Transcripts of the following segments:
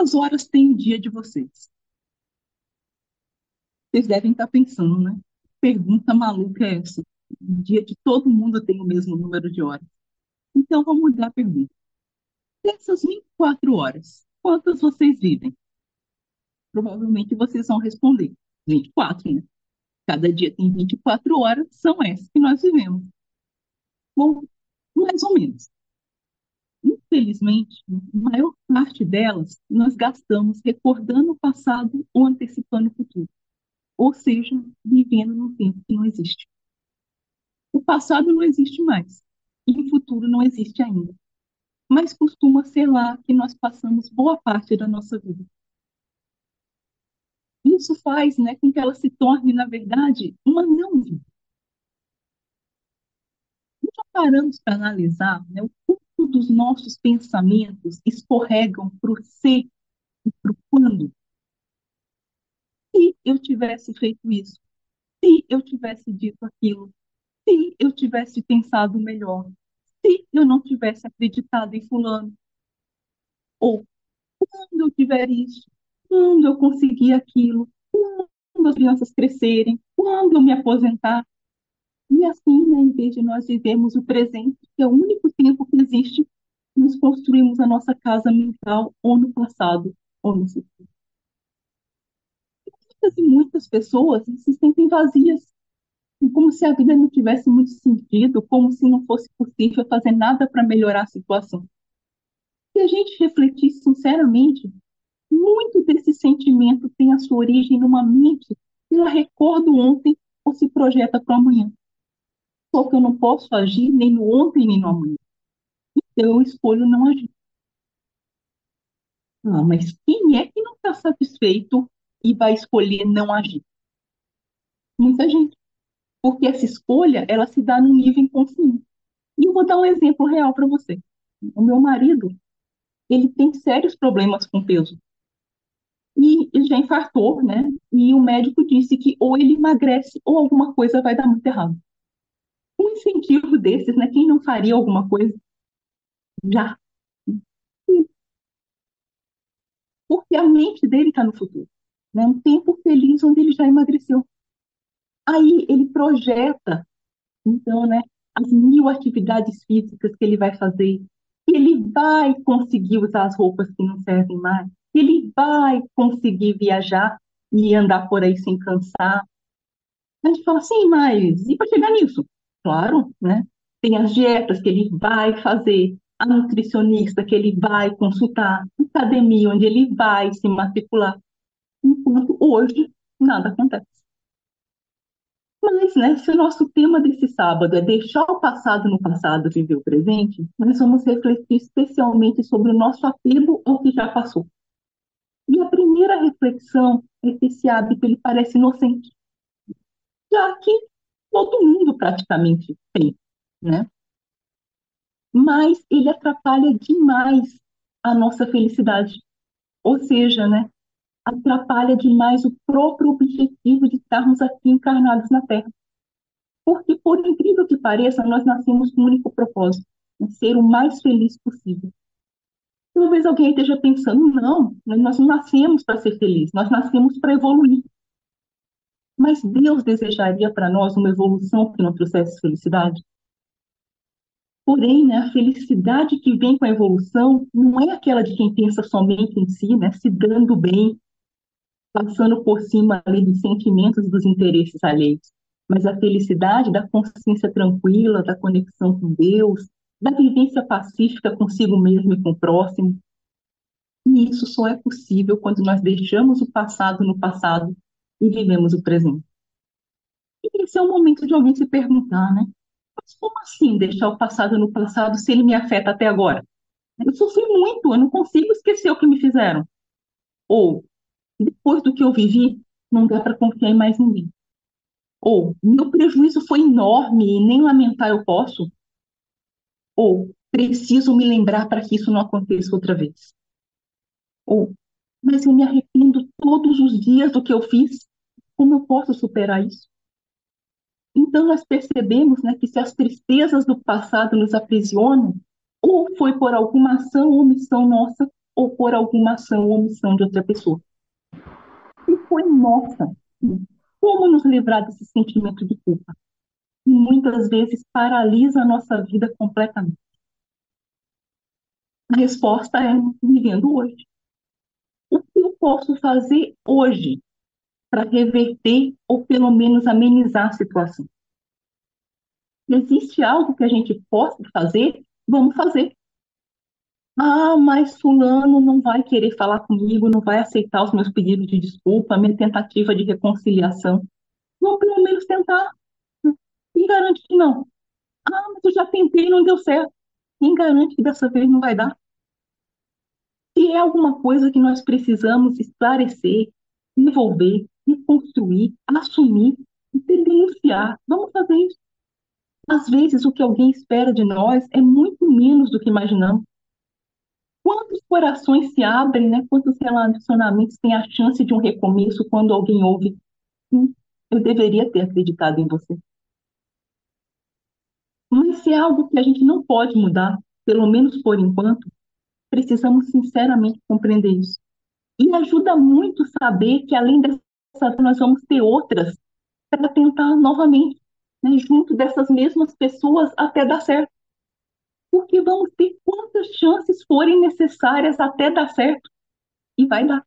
Quantas horas tem o dia de vocês? Vocês devem estar pensando, né? Pergunta maluca é essa? O dia de todo mundo tem o mesmo número de horas. Então, vamos mudar a pergunta. Dessas 24 horas, quantas vocês vivem? Provavelmente vocês vão responder 24, né? Cada dia tem 24 horas, são essas que nós vivemos. Bom, mais ou menos. Infelizmente, a maior parte delas nós gastamos recordando o passado ou antecipando o futuro. Ou seja, vivendo num tempo que não existe. O passado não existe mais e o futuro não existe ainda. Mas costuma ser lá que nós passamos boa parte da nossa vida. Isso faz né, com que ela se torne, na verdade, uma não vida. Já paramos para analisar né, o dos nossos pensamentos escorregam para o ser e para o quando? Se eu tivesse feito isso, se eu tivesse dito aquilo, se eu tivesse pensado melhor, se eu não tivesse acreditado em fulano, ou quando eu tiver isso, quando eu conseguir aquilo, quando as crianças crescerem, quando eu me aposentar. E assim, né, em vez de nós vivermos o presente, que é o único tempo que existe, nós construímos a nossa casa mental ou no passado ou no futuro. Muitas e muitas pessoas se sentem vazias, como se a vida não tivesse muito sentido, como se não fosse possível fazer nada para melhorar a situação. Se a gente refletir sinceramente, muito desse sentimento tem a sua origem numa mente que eu recordo ontem ou se projeta para amanhã. Só que eu não posso agir nem no ontem nem no amanhã. Eu escolho não agir. Ah, mas quem é que não está satisfeito e vai escolher não agir? Muita gente. Porque essa escolha, ela se dá no nível inconsciente. E eu vou dar um exemplo real para você. O meu marido, ele tem sérios problemas com peso e ele já infartou, né? E o médico disse que ou ele emagrece ou alguma coisa vai dar muito errado. Um incentivo desses, né? Quem não faria alguma coisa? Já. Porque a mente dele está no futuro. Né? Um tempo feliz onde ele já emagreceu. Aí ele projeta, então, né? As mil atividades físicas que ele vai fazer. Ele vai conseguir usar as roupas que não servem mais ele vai conseguir viajar e andar por aí sem cansar. A gente fala assim, mas e para chegar nisso? Claro, né? Tem as dietas que ele vai fazer, a nutricionista que ele vai consultar, a academia onde ele vai se matricular. Enquanto hoje nada acontece. Mas, né, se o nosso tema desse sábado é deixar o passado no passado viver o presente, nós vamos refletir especialmente sobre o nosso apego ao que já passou. E a primeira reflexão é que esse hábito ele parece inocente, já que todo mundo praticamente tem, né? Mas ele atrapalha demais a nossa felicidade. Ou seja, né, atrapalha demais o próprio objetivo de estarmos aqui encarnados na Terra. Porque, por incrível que pareça, nós nascemos com um único propósito, ser o mais feliz possível. Talvez alguém esteja pensando, não, nós não nascemos para ser felizes, nós nascemos para evoluir. Mas Deus desejaria para nós uma evolução que não trouxesse felicidade? Porém, né, a felicidade que vem com a evolução não é aquela de quem pensa somente em si, né, se dando bem, passando por cima ali dos sentimentos e dos interesses alheios, mas a felicidade da consciência tranquila, da conexão com Deus, da vivência pacífica consigo mesmo e com o próximo. E isso só é possível quando nós deixamos o passado no passado e vivemos o presente. E esse é o momento de alguém se perguntar, né? Mas como assim deixar o passado no passado se ele me afeta até agora? Eu sofri muito, eu não consigo esquecer o que me fizeram. Ou, depois do que eu vivi, não dá para confiar em mais ninguém. Ou, meu prejuízo foi enorme e nem lamentar eu posso. Ou preciso me lembrar para que isso não aconteça outra vez. Ou, mas eu me arrependo todos os dias do que eu fiz. Como eu posso superar isso? Então nós percebemos né, que se as tristezas do passado nos aprisionam, ou foi por alguma ação ou omissão nossa, ou por alguma ação ou omissão de outra pessoa. E foi nossa. Como nos livrar desse sentimento de culpa? Que muitas vezes paralisa a nossa vida completamente. A resposta é vivendo hoje. O que eu posso fazer hoje para reverter ou pelo menos amenizar a situação? Existe algo que a gente possa fazer? Vamos fazer. Ah, mas fulano não vai querer falar comigo, não vai aceitar os meus pedidos de desculpa, minha tentativa de reconciliação. Vamos pelo menos tentar. Quem garante que não? Ah, mas eu já tentei e não deu certo. Quem garante que dessa vez não vai dar? Se é alguma coisa que nós precisamos esclarecer, desenvolver, reconstruir, assumir e denunciar, vamos fazer isso. Às vezes, o que alguém espera de nós é muito menos do que imaginamos. Quantos corações se abrem, né? Quantos relacionamentos têm a chance de um recomeço quando alguém ouve? Hum, eu deveria ter acreditado em você. Mas se é algo que a gente não pode mudar, pelo menos por enquanto, precisamos sinceramente compreender isso. E ajuda muito saber que além dessa nós vamos ter outras para tentar novamente, né, junto dessas mesmas pessoas até dar certo porque vamos ter quantas chances forem necessárias até dar certo. E vai dar.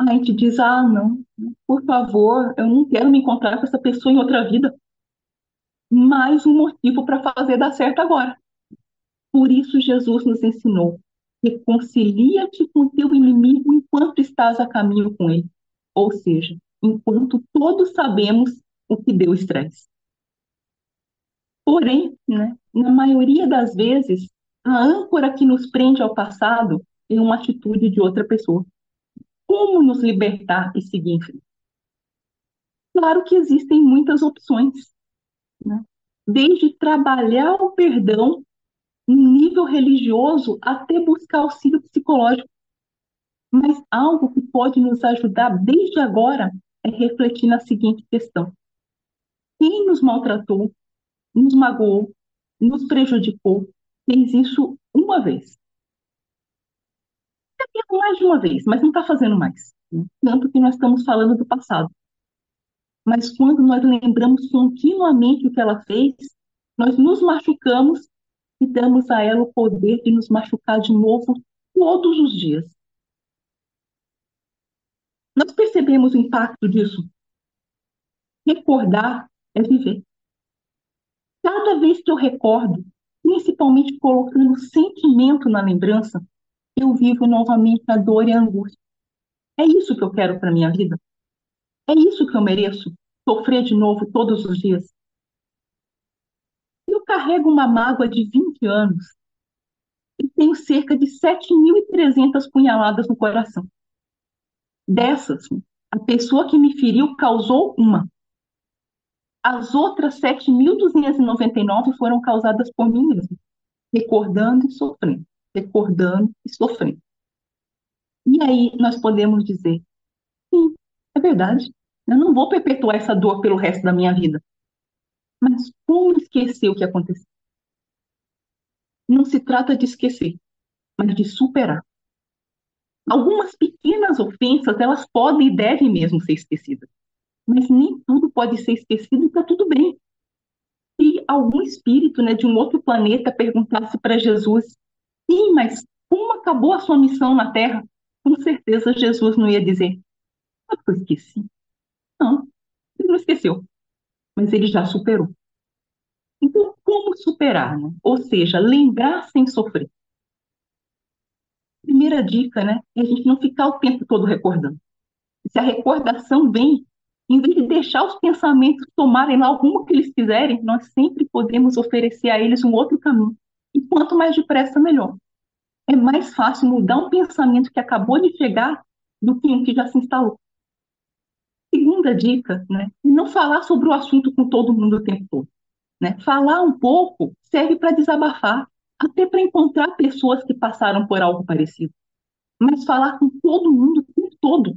A gente diz, ah, não, por favor, eu não quero me encontrar com essa pessoa em outra vida. Mais um motivo para fazer dar certo agora. Por isso Jesus nos ensinou, reconcilia-te com teu inimigo enquanto estás a caminho com ele. Ou seja, enquanto todos sabemos o que Deus traz. Porém, né, na maioria das vezes, a âncora que nos prende ao passado é uma atitude de outra pessoa. Como nos libertar e seguir em frente? Claro que existem muitas opções, né? desde trabalhar o perdão no nível religioso até buscar auxílio psicológico. Mas algo que pode nos ajudar desde agora é refletir na seguinte questão: quem nos maltratou, nos magoou, nos prejudicou, fez isso uma vez. Fez mais de uma vez, mas não está fazendo mais. Tanto que nós estamos falando do passado. Mas quando nós lembramos continuamente o que ela fez, nós nos machucamos e damos a ela o poder de nos machucar de novo todos os dias. Nós percebemos o impacto disso. Recordar é viver. Cada vez que eu recordo, principalmente colocando sentimento na lembrança, eu vivo novamente a dor e a angústia. É isso que eu quero para minha vida? É isso que eu mereço? Sofrer de novo todos os dias? Carrego uma mágoa de 20 anos e tenho cerca de 7.300 punhaladas no coração. Dessas, a pessoa que me feriu causou uma. As outras 7.299 foram causadas por mim mesmo, recordando e sofrendo, recordando e sofrendo. E aí nós podemos dizer: sim, é verdade, eu não vou perpetuar essa dor pelo resto da minha vida. Mas como esquecer o que aconteceu? Não se trata de esquecer, mas de superar. Algumas pequenas ofensas, elas podem e devem mesmo ser esquecidas mas nem tudo pode ser esquecido e está tudo bem. Se algum espírito né, de um outro planeta perguntasse para Jesus, sim, mas como acabou a sua missão na Terra? Com certeza Jesus não ia dizer, ah, eu esqueci. Não, ele não esqueceu, mas ele já superou. Então, como superar? Né? Ou seja, lembrar sem sofrer. Primeira dica, né, é a gente não ficar o tempo todo recordando. Se a recordação vem, em vez de deixar os pensamentos tomarem lá o rumo que eles quiserem, nós sempre podemos oferecer a eles um outro caminho. E quanto mais depressa, melhor. É mais fácil mudar um pensamento que acabou de chegar do que um que já se instalou. Segunda dica, né? Não falar sobre o assunto com todo mundo o tempo todo. Né? Falar um pouco serve para desabafar, até para encontrar pessoas que passaram por algo parecido. Mas falar com todo mundo o tempo todo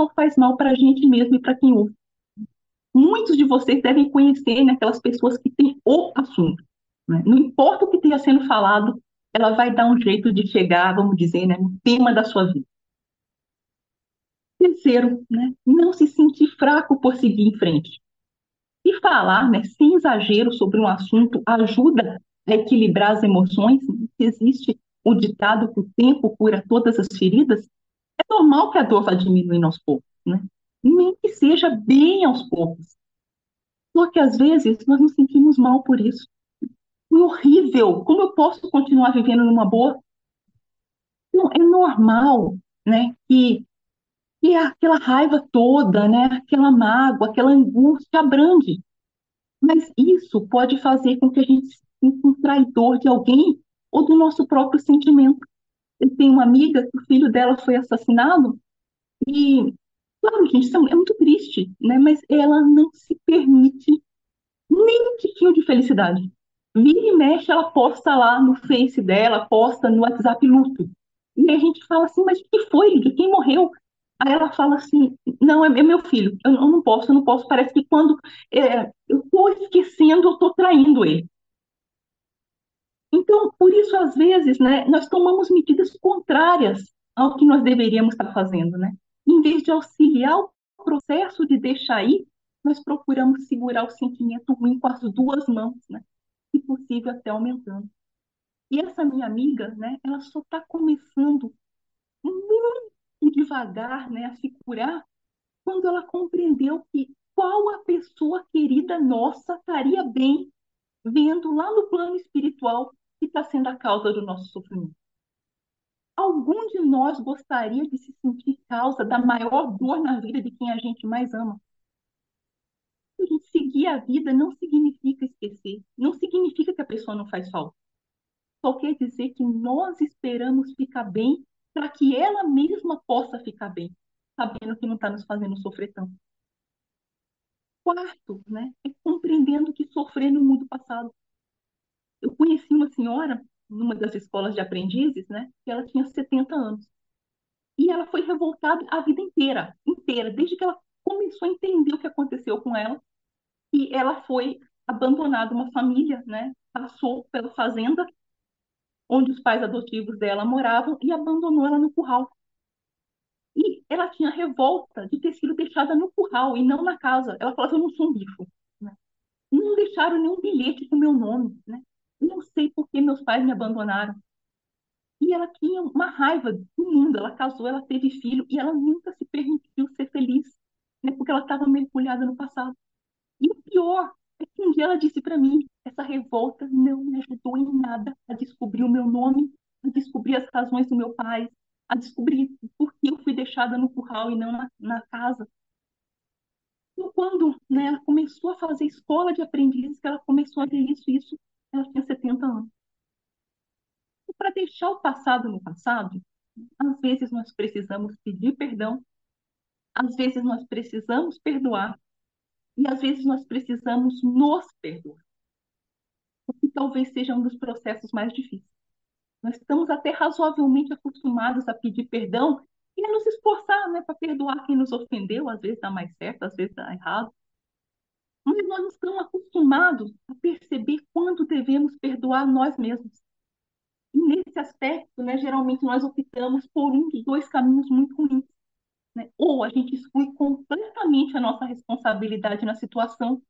só faz mal para a gente mesmo e para quem ouve. Muitos de vocês devem conhecer né, aquelas pessoas que têm o assunto. Né? Não importa o que tenha sendo falado, ela vai dar um jeito de chegar, vamos dizer, né, no tema da sua vida. Terceiro, né, não se sentir fraco por seguir em frente. E falar, né, sem exagero sobre um assunto ajuda a equilibrar as emoções. Existe o ditado que o tempo cura todas as feridas. É normal que a dor vá diminuindo aos poucos, né? Nem que seja bem aos poucos. Só que às vezes nós nos sentimos mal por isso. É horrível! Como eu posso continuar vivendo numa boa? Então, é normal, né, que, que aquela raiva toda, né, aquela mágoa, aquela angústia abrande. Mas isso pode fazer com que a gente se sinta um traidor de alguém ou do nosso próprio sentimento. Eu tenho uma amiga que o filho dela foi assassinado e, claro, gente, isso é muito triste, né? Mas ela não se permite nem um tiquinho de felicidade. Vira e mexe, ela posta lá no Face dela, posta no WhatsApp luto. E a gente fala assim, mas o que foi? De quem morreu? Aí ela fala assim, não, é meu filho, eu não posso, eu não posso. Parece que quando é, eu estou esquecendo, eu estou traindo ele. Então, por isso, às vezes, né, nós tomamos medidas contrárias ao que nós deveríamos estar fazendo, né? Em vez de auxiliar o processo de deixar ir, nós procuramos segurar o sentimento ruim com as duas mãos, né? Se possível, até aumentando. E essa minha amiga, né, ela só está começando devagar, né, a se curar, quando ela compreendeu que qual a pessoa querida nossa estaria bem vendo lá no plano espiritual que está sendo a causa do nosso sofrimento. Algum de nós gostaria de se sentir causa da maior dor na vida de quem a gente mais ama? A gente seguir a vida não significa esquecer, não significa que a pessoa não faz falta. Só quer dizer que nós esperamos ficar bem para que ela mesma possa ficar bem, sabendo que não está nos fazendo sofrer tanto. Quarto, né, é compreendendo que sofrer no mundo passado. Eu conheci uma senhora numa das escolas de aprendizes, né, que ela tinha 70 anos. E ela foi revoltada a vida inteira, inteira, desde que ela começou a entender o que aconteceu com ela, e ela foi abandonada uma família, né, passou pela fazenda onde os pais adotivos dela moravam e abandonou ela no curral. E ela tinha revolta de ter sido deixada no curral e não na casa. Ela falava, eu não sou um bicho. Né? Não deixaram nenhum bilhete com meu nome. Né? Não sei por que meus pais me abandonaram. E ela tinha uma raiva do mundo. Ela casou, ela teve filho e ela nunca se permitiu ser feliz, né? porque ela estava mergulhada no passado. E o pior que um dia ela disse para mim: essa revolta não me ajudou em nada a descobrir o meu nome, a descobrir as razões do meu pai, a descobrir por que eu fui deixada no curral e não na, na casa. Então, quando né, ela começou a fazer escola de aprendizes, que ela começou a ver isso, isso, ela tinha 70 anos. E para deixar o passado no passado, às vezes nós precisamos pedir perdão, às vezes nós precisamos perdoar, e às vezes nós precisamos nos perdoar. O que talvez seja um dos processos mais difíceis. Nós estamos até razoavelmente acostumados a pedir perdão e a nos esforçar né, para perdoar quem nos ofendeu, às vezes dá mais certo, às vezes dá errado. Mas nós não estamos acostumados a perceber quando devemos perdoar nós mesmos. E nesse aspecto, né, geralmente nós optamos por um dos dois caminhos muito ruins. Né? Ou a gente exclui completamente a nossa responsabilidade na situação,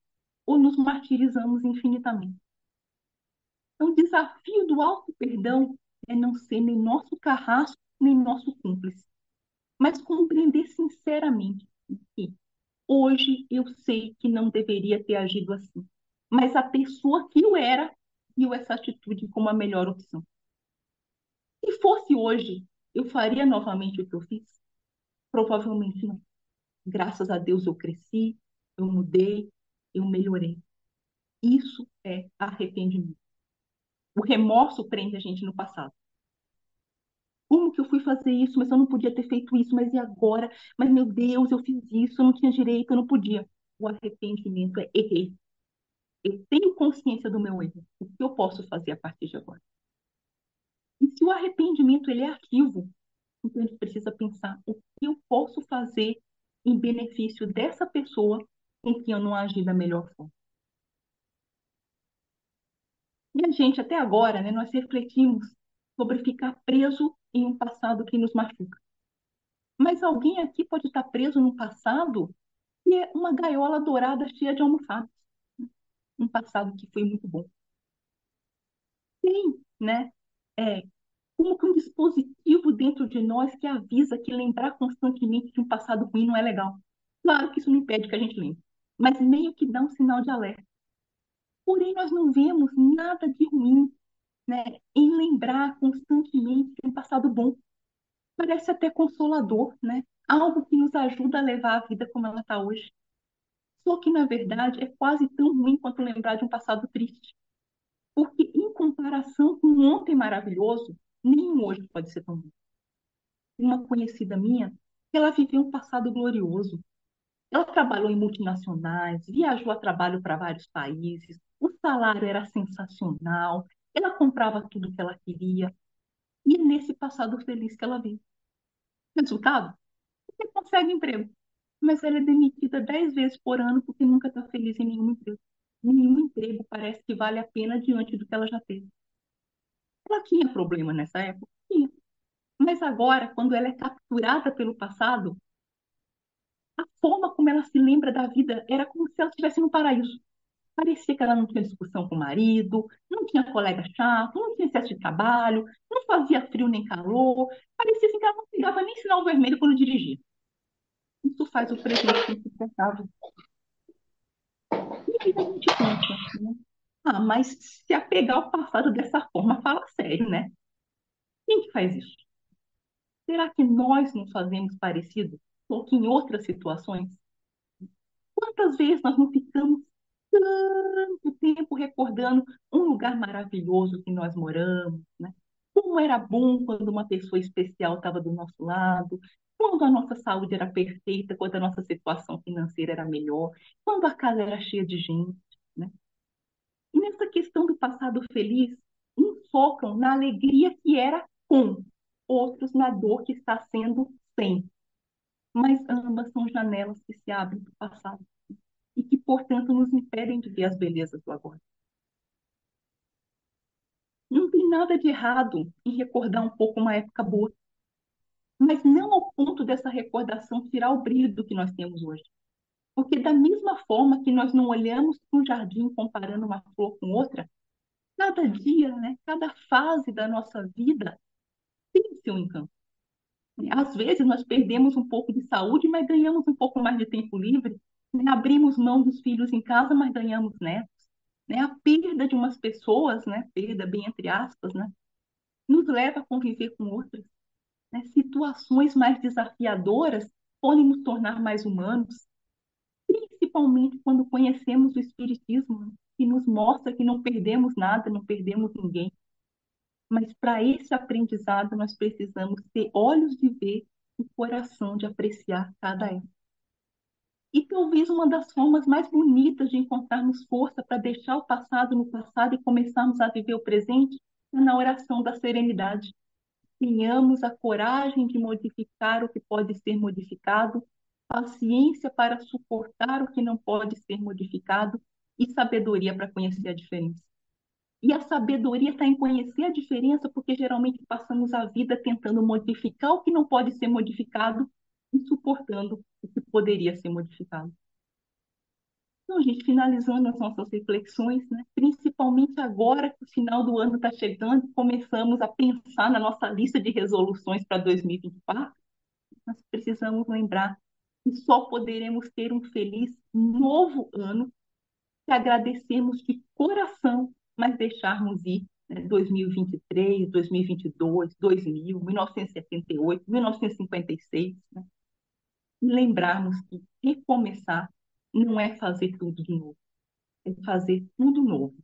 ou nos martirizamos infinitamente. Então, o desafio do auto-perdão é não ser nem nosso carrasco, nem nosso cúmplice, mas compreender sinceramente que hoje eu sei que não deveria ter agido assim, mas a pessoa que eu era viu essa atitude como a melhor opção. Se fosse hoje, eu faria novamente o que eu fiz? Provavelmente não. Graças a Deus eu cresci, eu mudei, eu melhorei. Isso é arrependimento. O remorso prende a gente no passado. Como que eu fui fazer isso? Mas eu não podia ter feito isso, mas e agora? Mas meu Deus, eu fiz isso, eu não tinha direito, eu não podia. O arrependimento é errei. Eu tenho consciência do meu erro. O que eu posso fazer a partir de agora? E se o arrependimento ele é ativo, então a gente precisa pensar o que eu posso fazer em benefício dessa pessoa com quem eu não agi da melhor forma. E a gente, até agora, né, nós refletimos sobre ficar preso em um passado que nos machuca. Mas alguém aqui pode estar preso num passado que é uma gaiola dourada cheia de almofadas. Um passado que foi muito bom. Tem, né? É, como que um dispositivo dentro de nós que avisa que lembrar constantemente de um passado ruim não é legal. Claro que isso não impede que a gente lembre, mas meio que dá um sinal de alerta. Porém, nós não vemos nada de ruim né, em lembrar constantemente de um passado bom. Parece até consolador, né? Algo que nos ajuda a levar a vida como ela está hoje. Só que, na verdade, é quase tão ruim quanto lembrar de um passado triste. Porque, em comparação com um ontem maravilhoso, nenhum hoje pode ser tão bom. Uma conhecida minha, ela viveu um passado glorioso. Ela trabalhou em multinacionais, viajou a trabalho para vários países, o salário era sensacional, ela comprava tudo que ela queria. E é nesse passado feliz que ela vive. Resultado? Você consegue emprego, mas ela é demitida dez vezes por ano porque nunca está feliz em nenhum emprego. Nenhum emprego parece que vale a pena diante do que ela já teve. Ela tinha problema nessa época? Mas agora, quando ela é capturada pelo passado, a forma como ela se lembra da vida era como se ela estivesse no paraíso. Parecia que ela não tinha discussão com o marido, não tinha colega chato, não tinha excesso de trabalho, não fazia frio nem calor. Parecia assim que ela não pegava nem sinal vermelho quando dirigia. Isso faz o presente insuportável. E a gente pensa, né? Ah, mas se apegar ao passado dessa forma, fala sério, né? Quem que faz isso? Será que nós não fazemos parecido? Ou que em outras situações? Quantas vezes nós não ficamos tanto tempo recordando um lugar maravilhoso que nós moramos, né? Como era bom quando uma pessoa especial estava do nosso lado, quando a nossa saúde era perfeita, quando a nossa situação financeira era melhor, quando a casa era cheia de gente, né? E nessa questão do passado feliz, uns focam na alegria que era com, outros na dor que está sendo sem. Mas ambas são janelas que se abrem para o passado e que, portanto, nos impedem de ver as belezas do agora. Não tem nada de errado em recordar um pouco uma época boa, mas não ao ponto dessa recordação tirar o brilho do que nós temos hoje. Porque, da mesma forma que nós não olhamos para um jardim comparando uma flor com outra, cada dia, né, cada fase da nossa vida tem seu encanto. Às vezes nós perdemos um pouco de saúde, mas ganhamos um pouco mais de tempo livre. Né? Abrimos mão dos filhos em casa, mas ganhamos netos. Né? A perda de umas pessoas, né? perda bem entre aspas, né? nos leva a conviver com outras. Né? Situações mais desafiadoras podem nos tornar mais humanos, principalmente quando conhecemos o Espiritismo, né? que nos mostra que não perdemos nada, não perdemos ninguém. Mas para esse aprendizado, nós precisamos ter olhos de ver e coração de apreciar cada época. E talvez uma das formas mais bonitas de encontrarmos força para deixar o passado no passado e começarmos a viver o presente é na oração da serenidade. Tenhamos a coragem de modificar o que pode ser modificado, paciência para suportar o que não pode ser modificado e sabedoria para conhecer a diferença. E a sabedoria está em conhecer a diferença, porque geralmente passamos a vida tentando modificar o que não pode ser modificado e suportando o que poderia ser modificado. Então, gente, finalizando as nossas reflexões, né? principalmente agora que o final do ano está chegando, começamos a pensar na nossa lista de resoluções para 2024, nós precisamos lembrar que só poderemos ter um feliz novo ano se agradecermos de coração, mas deixarmos ir né, 2023, 2022, 2000, 1978, 1956, né? lembrarmos que recomeçar não é fazer tudo de novo, é fazer tudo novo,